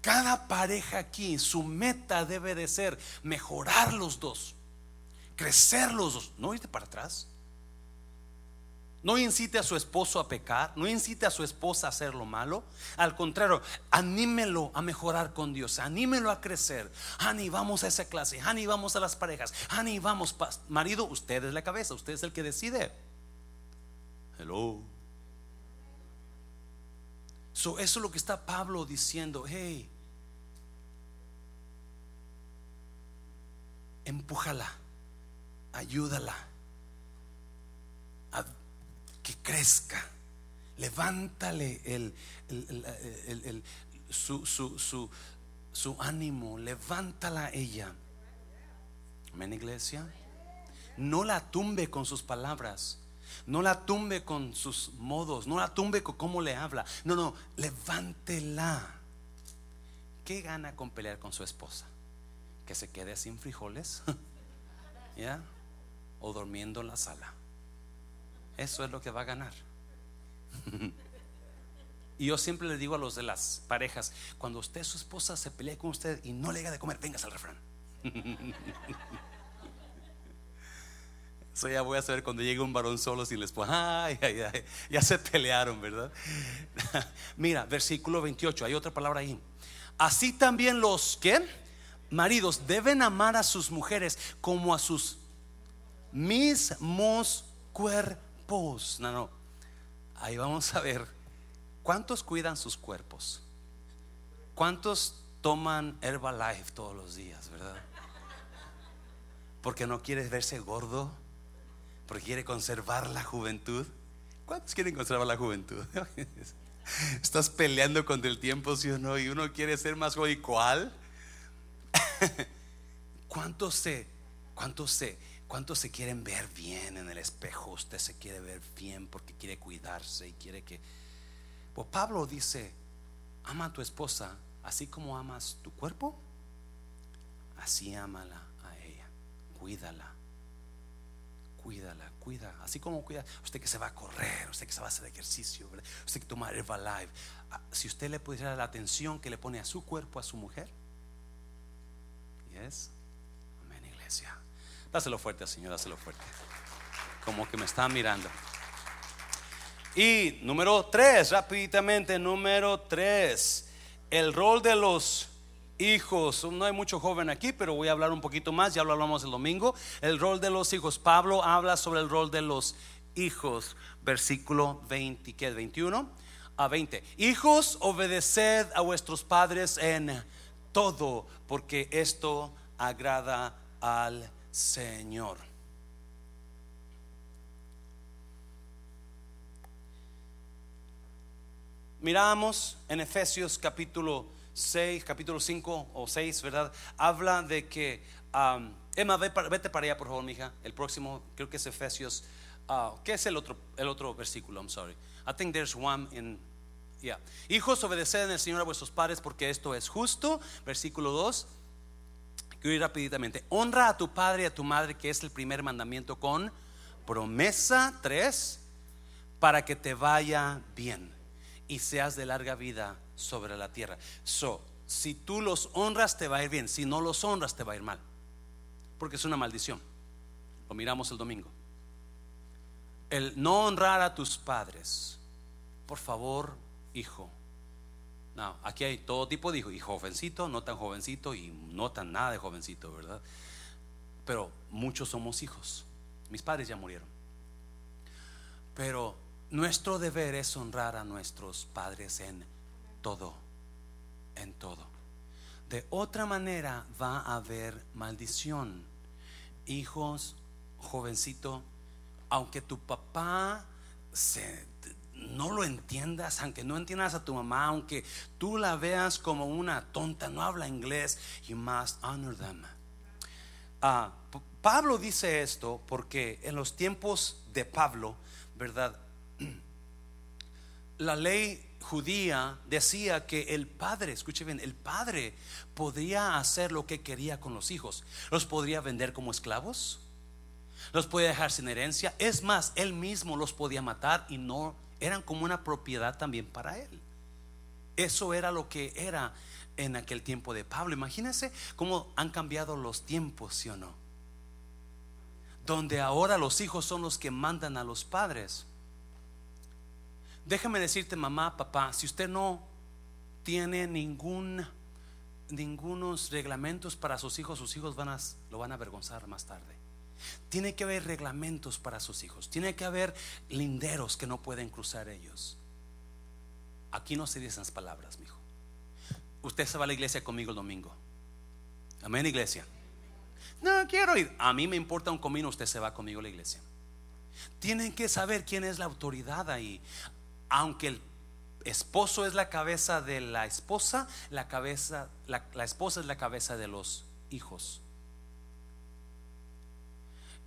Cada pareja aquí, su meta debe de ser mejorar los dos, crecer los dos, no irte para atrás. No incite a su esposo a pecar, no incite a su esposa a hacer lo malo. Al contrario, anímelo a mejorar con Dios, anímelo a crecer. Hani, vamos a esa clase, Hani, vamos a las parejas, Hani, vamos, marido, usted es la cabeza, usted es el que decide. Hello. So, eso es lo que está Pablo diciendo. Hey, empújala, ayúdala que crezca. Levántale el, su, su, su, ánimo, levántala ella. Amén, iglesia. No la tumbe con sus palabras. No la tumbe con sus modos. No la tumbe con cómo le habla. No, no, levántela. ¿Qué gana con pelear con su esposa? Que se quede sin frijoles. ¿Ya? O durmiendo en la sala. Eso es lo que va a ganar. Y yo siempre le digo a los de las parejas, cuando usted su esposa se pelea con usted y no le haga de comer, vengas al refrán. Eso ya voy a saber cuando llegue un varón solo sin la esposa. Ay, ay, ay, ya se pelearon, ¿verdad? Mira, versículo 28, hay otra palabra ahí. Así también los que maridos deben amar a sus mujeres como a sus mismos cuerpos no, no. Ahí vamos a ver. ¿Cuántos cuidan sus cuerpos? ¿Cuántos toman Herbalife todos los días, verdad? Porque no quiere verse gordo, porque quiere conservar la juventud. ¿Cuántos quieren conservar la juventud? Estás peleando contra el tiempo, si o no, y uno quiere ser más joven. ¿Cuál? ¿Cuántos se, cuántos se ¿Cuántos se quieren ver bien en el espejo? Usted se quiere ver bien porque quiere cuidarse y quiere que... Pues Pablo dice, ama a tu esposa así como amas tu cuerpo, así ámala a ella, cuídala, cuídala, cuida, así como cuida usted que se va a correr, usted que se va a hacer ejercicio, usted que toma Herbalife, ah, si usted le pudiera la atención que le pone a su cuerpo, a su mujer, yes, amén iglesia. Dáselo fuerte, Señor, dáselo fuerte. Como que me está mirando. Y número tres, rápidamente, número tres, el rol de los hijos. No hay mucho joven aquí, pero voy a hablar un poquito más, ya lo hablamos el domingo. El rol de los hijos. Pablo habla sobre el rol de los hijos. Versículo 20, ¿qué es? 21 a 20. Hijos, obedeced a vuestros padres en todo, porque esto agrada al Señor. Miramos en Efesios capítulo 6, capítulo 5 o 6, ¿verdad? Habla de que, Emma, vete para allá, por favor, mija. El próximo, creo que es Efesios. Uh, ¿Qué es el otro, el otro versículo? I'm sorry. I think there's one in. Yeah. Hijos, obedeced en el Señor a vuestros padres porque esto es justo. Versículo 2. Quiero ir rápidamente. Honra a tu padre y a tu madre, que es el primer mandamiento con promesa 3, para que te vaya bien y seas de larga vida sobre la tierra. So, si tú los honras, te va a ir bien. Si no los honras, te va a ir mal. porque es una maldición. Lo miramos el domingo. El no honrar a tus padres. Por favor, hijo. No, aquí hay todo tipo de hijos, y jovencito, no tan jovencito y no tan nada de jovencito, ¿verdad? Pero muchos somos hijos. Mis padres ya murieron. Pero nuestro deber es honrar a nuestros padres en todo, en todo. De otra manera va a haber maldición. Hijos, jovencito, aunque tu papá se, no lo entiendas, aunque no entiendas a tu mamá, aunque tú la veas como una tonta, no habla inglés, you must honor them. Ah, Pablo dice esto porque en los tiempos de Pablo, ¿verdad? La ley judía decía que el padre, escuche bien, el padre podría hacer lo que quería con los hijos. Los podría vender como esclavos, los podía dejar sin herencia. Es más, él mismo los podía matar y no eran como una propiedad también para él. Eso era lo que era en aquel tiempo de Pablo. Imagínense cómo han cambiado los tiempos, ¿sí o no? Donde ahora los hijos son los que mandan a los padres. Déjame decirte, mamá, papá, si usted no tiene ningún ningunos reglamentos para sus hijos, sus hijos van a, lo van a avergonzar más tarde. Tiene que haber reglamentos para sus hijos. Tiene que haber linderos que no pueden cruzar ellos. Aquí no se dicen esas palabras, mijo. Usted se va a la iglesia conmigo el domingo. Amén, iglesia. No quiero ir. A mí me importa un comino, usted se va conmigo a la iglesia. Tienen que saber quién es la autoridad ahí aunque el esposo es la cabeza de la esposa, la cabeza, la, esposa es la cabeza de los hijos.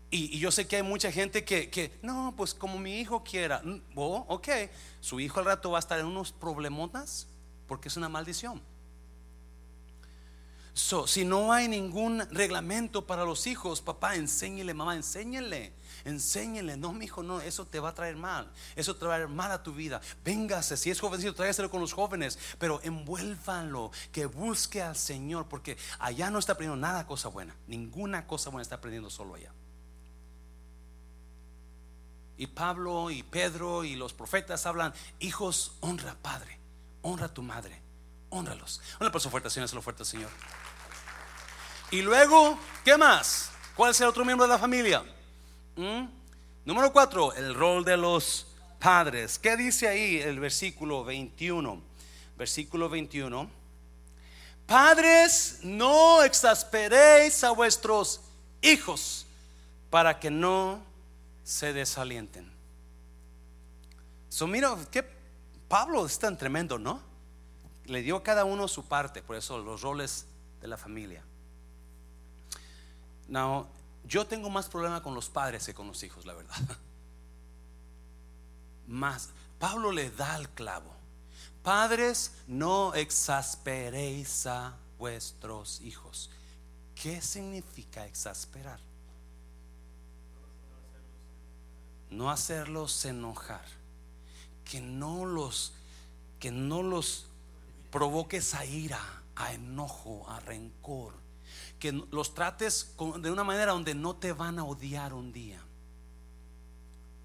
Y, yo sé que hay mucha gente que, no, pues como mi hijo quiera. Mm, oh, ok, su hijo al rato va a estar en unos problemotas porque es una maldición. Si no hay ningún reglamento para los hijos, papá, enséñele, mamá, enséñele. Enséñele, no, mi hijo, no, eso te va a traer mal. Eso te va a traer mal a tu vida. Véngase, si es jovencito, tráigaselo con los jóvenes, pero envuélvanlo, que busque al Señor, porque allá no está aprendiendo nada cosa buena. Ninguna cosa buena está aprendiendo solo allá. Y Pablo y Pedro y los profetas hablan, hijos, honra padre, honra a tu madre, honralos. Una persona fuerte, Señor, lo fuerte, Señor. Y luego, ¿qué más? ¿Cuál es el otro miembro de la familia? ¿Mm? Número cuatro, el rol de los padres. ¿Qué dice ahí el versículo 21? Versículo 21. Padres, no exasperéis a vuestros hijos para que no se desalienten. So, mira, que Pablo es tan tremendo, ¿no? Le dio a cada uno su parte, por eso los roles de la familia. Now, yo tengo más problema con los padres que con los hijos, la verdad. Más, Pablo le da el clavo. Padres, no exasperéis a vuestros hijos. ¿Qué significa exasperar? No hacerlos enojar. Que no los que no los provoques a ira, a enojo, a rencor que los trates de una manera donde no te van a odiar un día.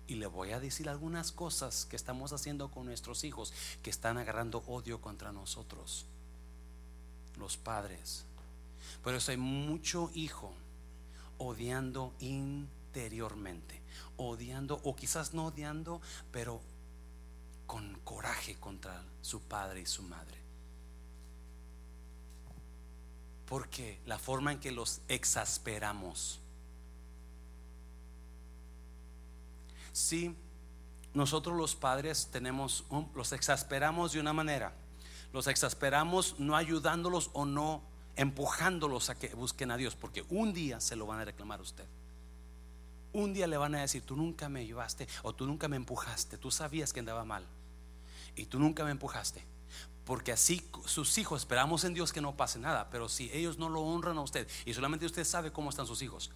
Y le voy a decir algunas cosas que estamos haciendo con nuestros hijos que están agarrando odio contra nosotros, los padres. Por eso hay mucho hijo odiando interiormente, odiando o quizás no odiando, pero con coraje contra su padre y su madre. Porque la forma en que los exasperamos. Si nosotros los padres tenemos, los exasperamos de una manera. Los exasperamos no ayudándolos o no empujándolos a que busquen a Dios, porque un día se lo van a reclamar a usted. Un día le van a decir, tú nunca me ayudaste o tú nunca me empujaste, tú sabías que andaba mal y tú nunca me empujaste. Porque así sus hijos, esperamos en Dios que no pase nada, pero si ellos no lo honran a usted, y solamente usted sabe cómo están sus hijos,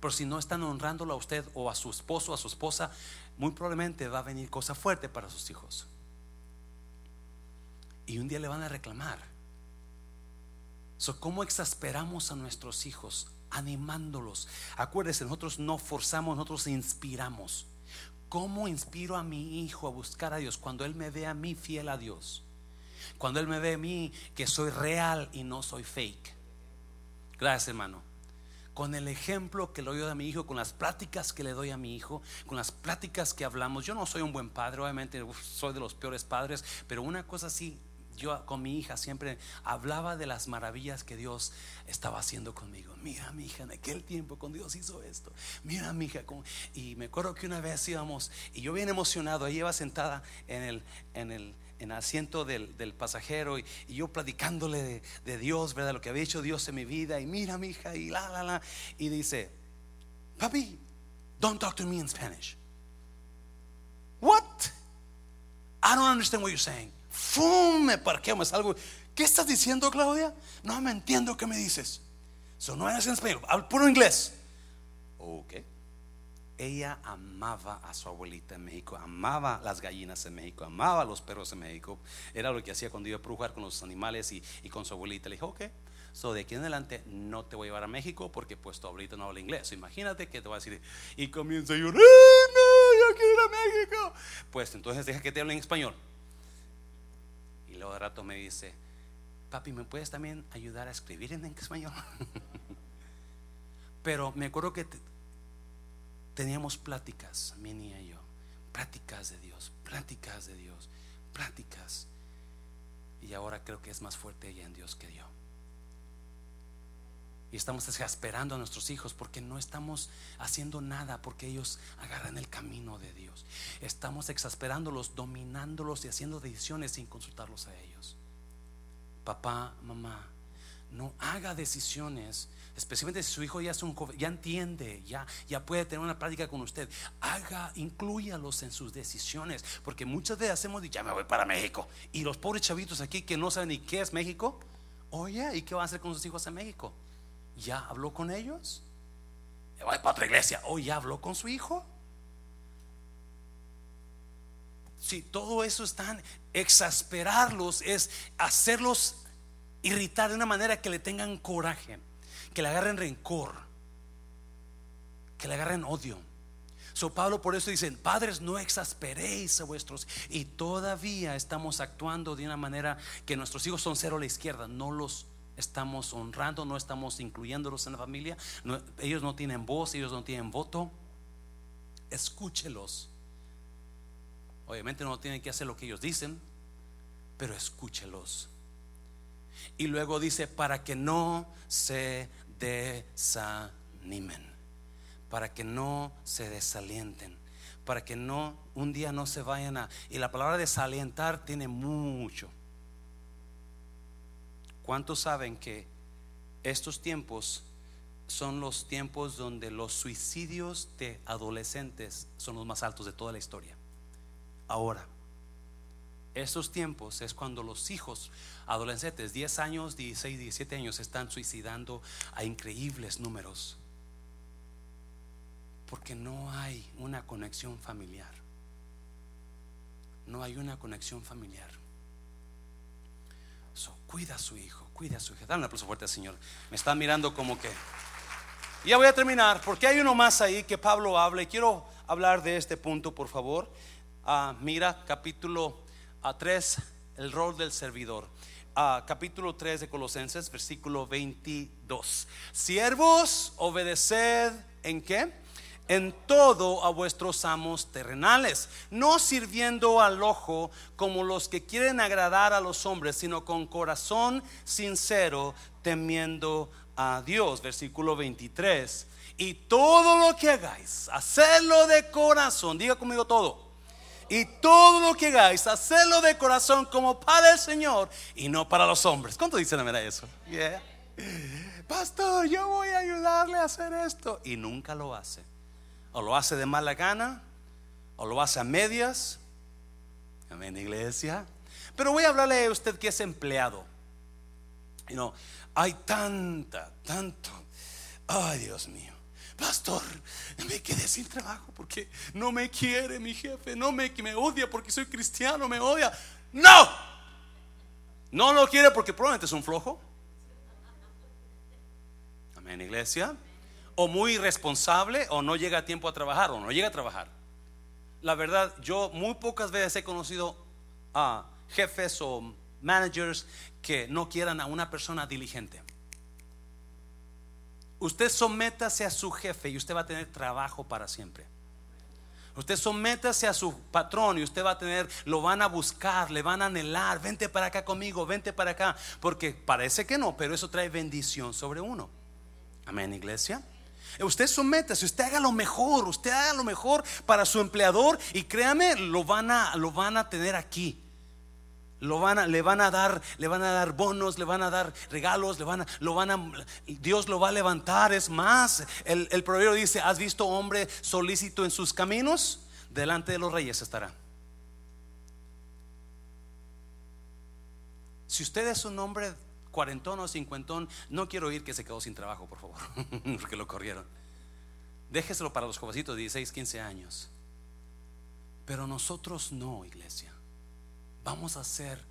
pero si no están honrándolo a usted o a su esposo a su esposa, muy probablemente va a venir cosa fuerte para sus hijos. Y un día le van a reclamar. So, ¿Cómo exasperamos a nuestros hijos animándolos. Acuérdense, nosotros no forzamos, nosotros inspiramos. ¿Cómo inspiro a mi hijo a buscar a Dios cuando él me ve a mí fiel a Dios? Cuando él me ve a mí que soy real y no soy fake. Gracias, hermano. Con el ejemplo que le doy a mi hijo, con las pláticas que le doy a mi hijo, con las pláticas que hablamos. Yo no soy un buen padre, obviamente soy de los peores padres, pero una cosa sí yo con mi hija siempre hablaba de las maravillas que Dios estaba haciendo conmigo. Mira, mi hija, en aquel tiempo con Dios hizo esto. Mira, mi hija, y me acuerdo que una vez íbamos y yo bien emocionado, ella iba sentada en el en el en asiento del, pasajero y, yo platicándole de, de, Dios, ¿verdad? Lo que había hecho Dios en mi vida. Y mira, mi hija, y la, la, la. Y dice, Papi, don't talk to me in Spanish. What? I don't understand what you're saying. ¡Fum! Me parqueo, me salgo. ¿Qué estás diciendo, Claudia? No me entiendo qué me dices. Eso no eres en español, al puro inglés. Ok. Ella amaba a su abuelita en México, amaba las gallinas en México, amaba los perros en México. Era lo que hacía cuando iba a jugar con los animales y, con su abuelita. Le dijo, ok, so de aquí en adelante no te voy a llevar a México porque pues tu abuelita no habla inglés. imagínate que te va a decir, y comienza a llorar, no, yo quiero ir a México. Pues entonces deja que te hable en español luego de rato me dice, papi, ¿me puedes también ayudar a escribir en español? Pero me acuerdo que teníamos pláticas, mi niña y yo, pláticas de Dios, pláticas de Dios, pláticas. Y ahora creo que es más fuerte ella en Dios que yo. Y estamos exasperando a nuestros hijos porque no estamos haciendo nada porque ellos agarran el camino de Dios. Estamos exasperándolos, dominándolos y haciendo decisiones sin consultarlos a ellos. Papá, mamá, no haga decisiones, especialmente si su hijo ya es un joven, ya entiende, ya, ya puede tener una práctica con usted. Haga, incluyalos en sus decisiones, porque muchas veces hacemos, ya me voy para México. Y los pobres chavitos aquí que no saben ni qué es México, oye, ¿y qué van a hacer con sus hijos en México? ¿Ya habló con ellos? Voy para otra iglesia. ¿O ya habló con su hijo? Si todo eso están exasperarlos, es hacerlos irritar de una manera que le tengan coraje, que le agarren rencor, que le agarren odio. So Pablo por eso dice, padres, no exasperéis a vuestros. Y todavía estamos actuando de una manera que nuestros hijos son cero a la izquierda, no los estamos honrando, no estamos incluyéndolos en la familia. ellos no tienen voz, ellos no tienen voto. Escúchelos. Obviamente no tienen que hacer lo que ellos dicen, pero escúchelos. Y luego dice, para que no se desanimen, para que no se desalienten, para que no un día no se vayan a... Y la palabra desalientar tiene mucho ¿Cuántos saben que estos tiempos son los tiempos donde los suicidios de adolescentes son los más altos de toda la historia? Ahora, estos tiempos es cuando los hijos adolescentes, 10 años, 16, 17 años, están suicidando a increíbles números. Porque no hay una conexión familiar. No hay una conexión familiar cuida a su hijo, cuida a su hija. Dale un aplauso fuerte al Señor. Me están mirando como que. Ya voy a terminar, porque hay uno más ahí que Pablo habla y quiero hablar de este punto, por favor. Ah, mira, capítulo 3, ah, el rol del servidor. Ah, capítulo 3 de Colosenses, versículo 22. Siervos, obedeced en qué? en todo a vuestros amos terrenales, no sirviendo al ojo como los que quieren agradar a los hombres, sino con corazón sincero, temiendo a Dios. Versículo 23. Y todo lo que hagáis, hacedlo de corazón. Diga conmigo todo. Y todo lo que hagáis, hacedlo de corazón como para el Señor y no para los hombres. ¿Cuánto dicen a eso? Pastor, yo voy a ayudarle a hacer esto. Y nunca lo hace o lo hace de mala gana, o lo hace a medias. Amén, iglesia. Pero voy a hablarle a usted que es empleado. Y no, hay tanta, tanto. Ay, Dios mío. Pastor, me quedé sin trabajo porque no me quiere mi jefe, no me, me odia porque soy cristiano, me odia. No, no lo quiere porque probablemente es un flojo. En iglesia. O muy irresponsable o no llega a tiempo a trabajar o no llega a trabajar. La verdad, yo muy pocas veces he conocido a jefes o managers que no quieran a una persona diligente. Usted sométase a su jefe y usted va a tener trabajo para siempre. Usted sométase a su patrón y usted va a tener, lo van a buscar, le van a anhelar, vente para acá conmigo, vente para acá, porque parece que no, pero eso trae bendición sobre uno. Amén, iglesia. Usted sométase, usted haga lo mejor, usted haga lo mejor para su empleador y créame, lo van a, lo van a tener aquí. Lo van a, le van a dar, le van a dar bonos, le van a dar regalos, le van a, lo van a, Dios lo va a levantar. Es más, el, el proverbio dice: ¿Has visto hombre solícito en sus caminos? Delante de los reyes estará. Si usted es un hombre cuarentón o cincuentón, no quiero oír que se quedó sin trabajo, por favor, porque lo corrieron. Déjeselo para los jovencitos de 16, 15 años. Pero nosotros no, iglesia. Vamos a hacer,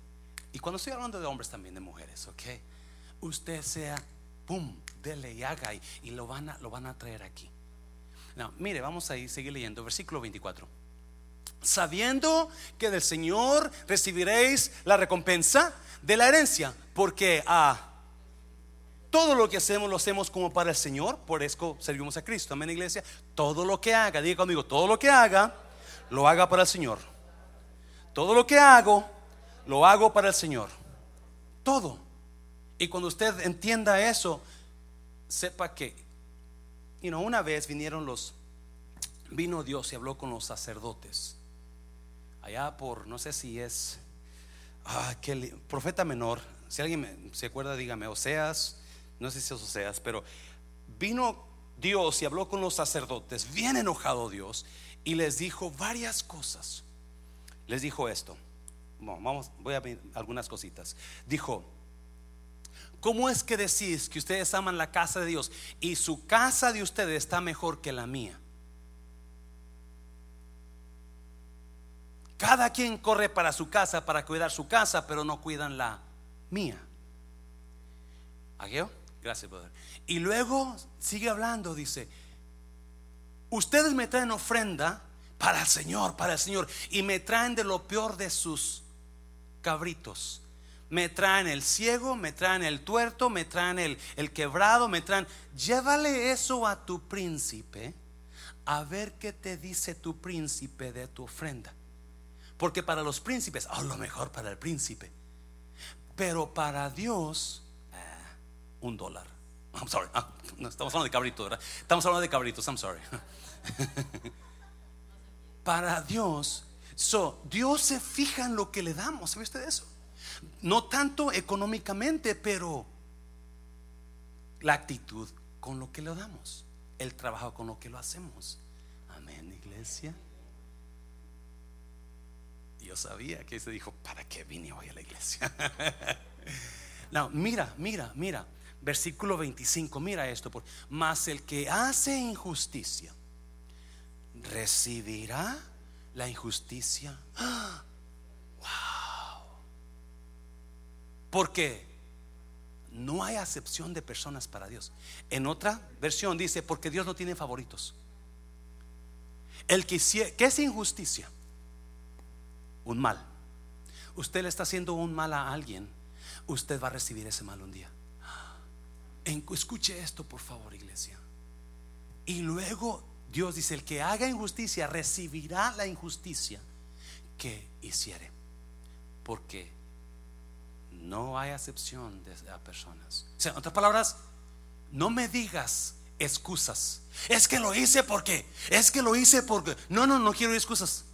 y cuando estoy hablando de hombres también, de mujeres, ok, usted sea, pum, dele y haga y, lo, van a, lo van a traer aquí. No, mire, vamos a ir, seguir leyendo, versículo 24. Sabiendo que del Señor recibiréis la recompensa de la herencia, porque a ah, todo lo que hacemos lo hacemos como para el Señor, por eso servimos a Cristo. Amén, iglesia. Todo lo que haga, diga conmigo, todo lo que haga, lo haga para el Señor. Todo lo que hago, lo hago para el Señor. Todo. Y cuando usted entienda eso, sepa que, you una vez vinieron los, vino Dios y habló con los sacerdotes. Allá por, no sé si es, ah, profeta menor. Si alguien se acuerda, dígame, Oseas, no sé si es Oseas, pero vino Dios y habló con los sacerdotes, bien enojado Dios, y les dijo varias cosas les dijo esto. vamos, voy a ver algunas cositas. Dijo, ¿cómo es que decís que ustedes aman la casa de Dios y su casa de ustedes está mejor que la mía? Cada quien corre para su casa para cuidar su casa, pero no cuidan la mía. ¿Agueo? Gracias, brother. Y luego sigue hablando, dice, ustedes me traen ofrenda para el Señor, para el Señor. Y me traen de lo peor de sus cabritos. Me traen el ciego, me traen el tuerto, me traen el, el quebrado, me traen... Llévale eso a tu príncipe, a ver qué te dice tu príncipe de tu ofrenda. Porque para los príncipes, oh, lo mejor para el príncipe. Pero para Dios, eh, un dólar. I'm sorry. Ah, no, estamos hablando de cabritos, ¿verdad? Estamos hablando de cabritos, I'm sorry. para Dios, so, Dios se fija en lo que le damos, ¿sabe usted eso? No tanto económicamente, pero la actitud con lo que le damos, el trabajo con lo que lo hacemos. Amén, iglesia. Yo sabía que se dijo, ¿para qué vine hoy a la iglesia? no, mira, mira, mira, versículo 25, mira esto, por, más el que hace injusticia recibirá la injusticia. Wow. Porque no hay acepción de personas para Dios. En otra versión dice, porque Dios no tiene favoritos. El que, que es injusticia, un mal. Usted le está haciendo un mal a alguien, usted va a recibir ese mal un día. Escuche esto, por favor, iglesia. Y luego Dios dice, el que haga injusticia recibirá la injusticia que hiciere. Porque no hay acepción de personas. En otras palabras, no me digas excusas. Es que lo hice porque, es que lo hice porque. No, no, no quiero excusas.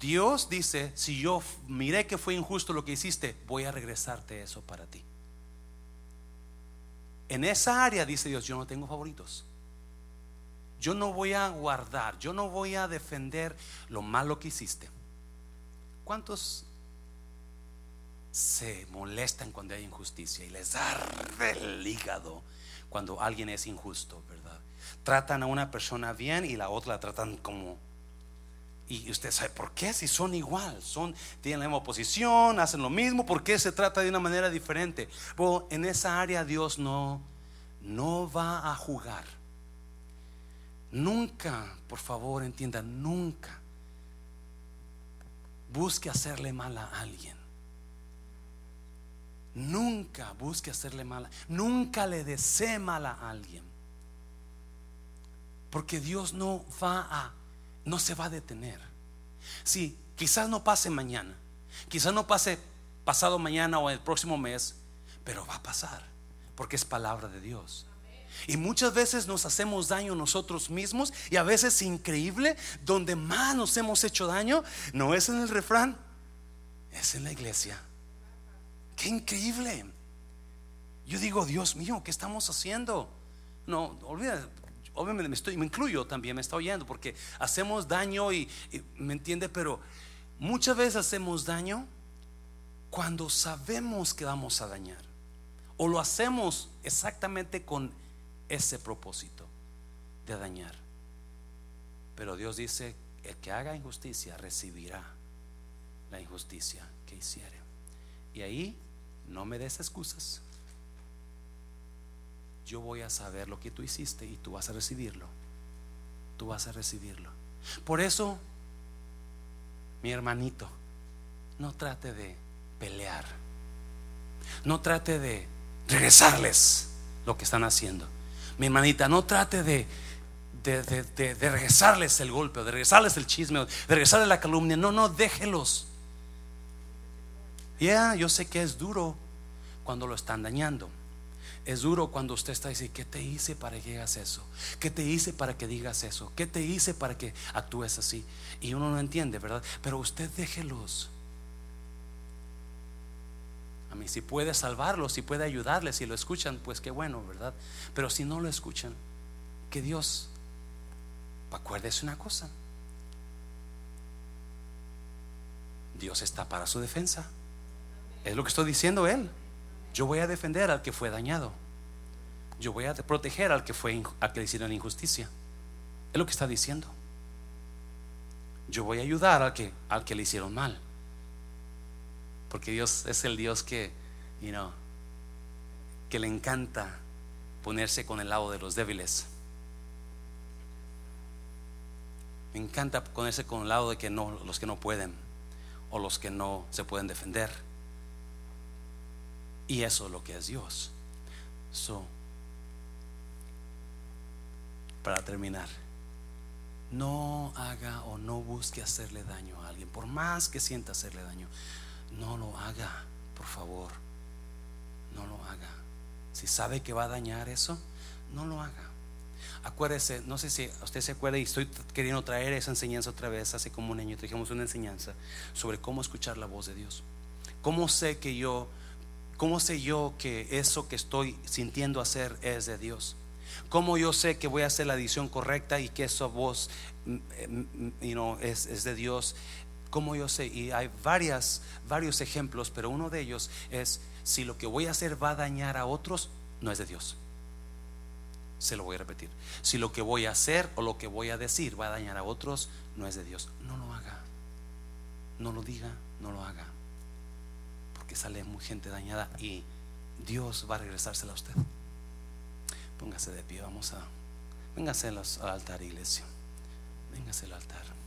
Dios dice, si yo miré que fue injusto lo que hiciste, voy a regresarte eso para ti. En esa área, dice Dios, yo no tengo favoritos. Yo no voy a guardar, yo no voy a defender lo malo que hiciste. ¿Cuántos se molestan cuando hay injusticia y les arde el hígado cuando alguien es injusto, verdad? Tratan a una persona bien y la otra la tratan como y usted sabe por qué si son igual, son tienen la misma posición, hacen lo mismo, ¿por qué se trata de una manera diferente? En esa área Dios no no va a jugar. Nunca, por favor, entienda, nunca busque hacerle mal a alguien. Nunca busque hacerle mal. Nunca le desee mal a alguien. Porque Dios no va a, no se va a detener. Sí, quizás no pase mañana. Quizás no pase pasado mañana o el próximo mes. Pero va a pasar. Porque es palabra de Dios. Y muchas veces nos hacemos daño nosotros mismos y a veces increíble, donde más nos hemos hecho daño, no es en el refrán, es en la iglesia. Qué increíble. Yo digo, Dios mío, ¿qué estamos haciendo? No, olvida, obviamente me, estoy, me incluyo también, me está oyendo, porque hacemos daño y, me entiende, pero muchas veces hacemos daño cuando sabemos que vamos a dañar. O lo hacemos exactamente con ese propósito de dañar. Pero Dios dice, el que haga injusticia recibirá la injusticia que hiciere. Y ahí no me des excusas. Yo voy a saber lo que tú hiciste y tú vas a recibirlo. Tú vas a recibirlo. Por eso, mi hermanito, no trate de pelear. No trate de regresarles lo que están haciendo. Mi hermanita, no trate de, de, regresarles el golpe, de regresarles el chisme, de regresarles la calumnia. No, no, déjelos. Ya, yo sé que es duro cuando lo están dañando. Es duro cuando usted está diciendo, ¿qué te hice para que digas eso? ¿Qué te hice para que digas eso? ¿Qué te hice para que actúes así? Y uno no entiende, ¿verdad? Pero usted déjelos. A si puede salvarlos, si puede ayudarles, si lo escuchan, pues qué bueno, ¿verdad? Pero si no lo escuchan, que Dios, acuérdese una cosa, Dios está para su defensa. Es lo que estoy diciendo él. Yo voy a defender al que fue dañado. Yo voy a proteger al que fue al que le hicieron injusticia. Es lo que está diciendo. Yo voy a ayudar al que al que le hicieron mal. Porque Dios es el Dios que, you know, que le encanta ponerse con el lado de los débiles. Me encanta ponerse con el lado de que no los que no pueden o los que no se pueden defender. Y eso es lo que es Dios. So, para terminar, no haga o no busque hacerle daño a alguien, por más que sienta hacerle daño, no lo haga, por favor, no lo haga. Si sabe que va a dañar eso, no lo haga. Acuérdese, no sé si usted se acuerda y estoy queriendo traer esa enseñanza otra vez, hace como un año trajimos una enseñanza sobre cómo escuchar la voz de Dios. ¿Cómo sé que yo ¿Cómo sé yo que eso que estoy sintiendo hacer es de Dios? ¿Cómo yo sé que voy a hacer la edición correcta y que esa voz mm, mm, mm, es, es, de Dios? ¿Cómo yo sé? Y hay varias, varios ejemplos, pero uno de ellos es si lo que voy a hacer va a dañar a otros, no es de Dios. Se lo voy a repetir. Si lo que voy a hacer o lo que voy a decir va a dañar a otros, no es de Dios. No lo haga. No lo diga, no lo haga que sale muy gente dañada y Dios va a regresársela a usted. Póngase de pie, vamos a. Véngase al altar, iglesia. Véngase al altar.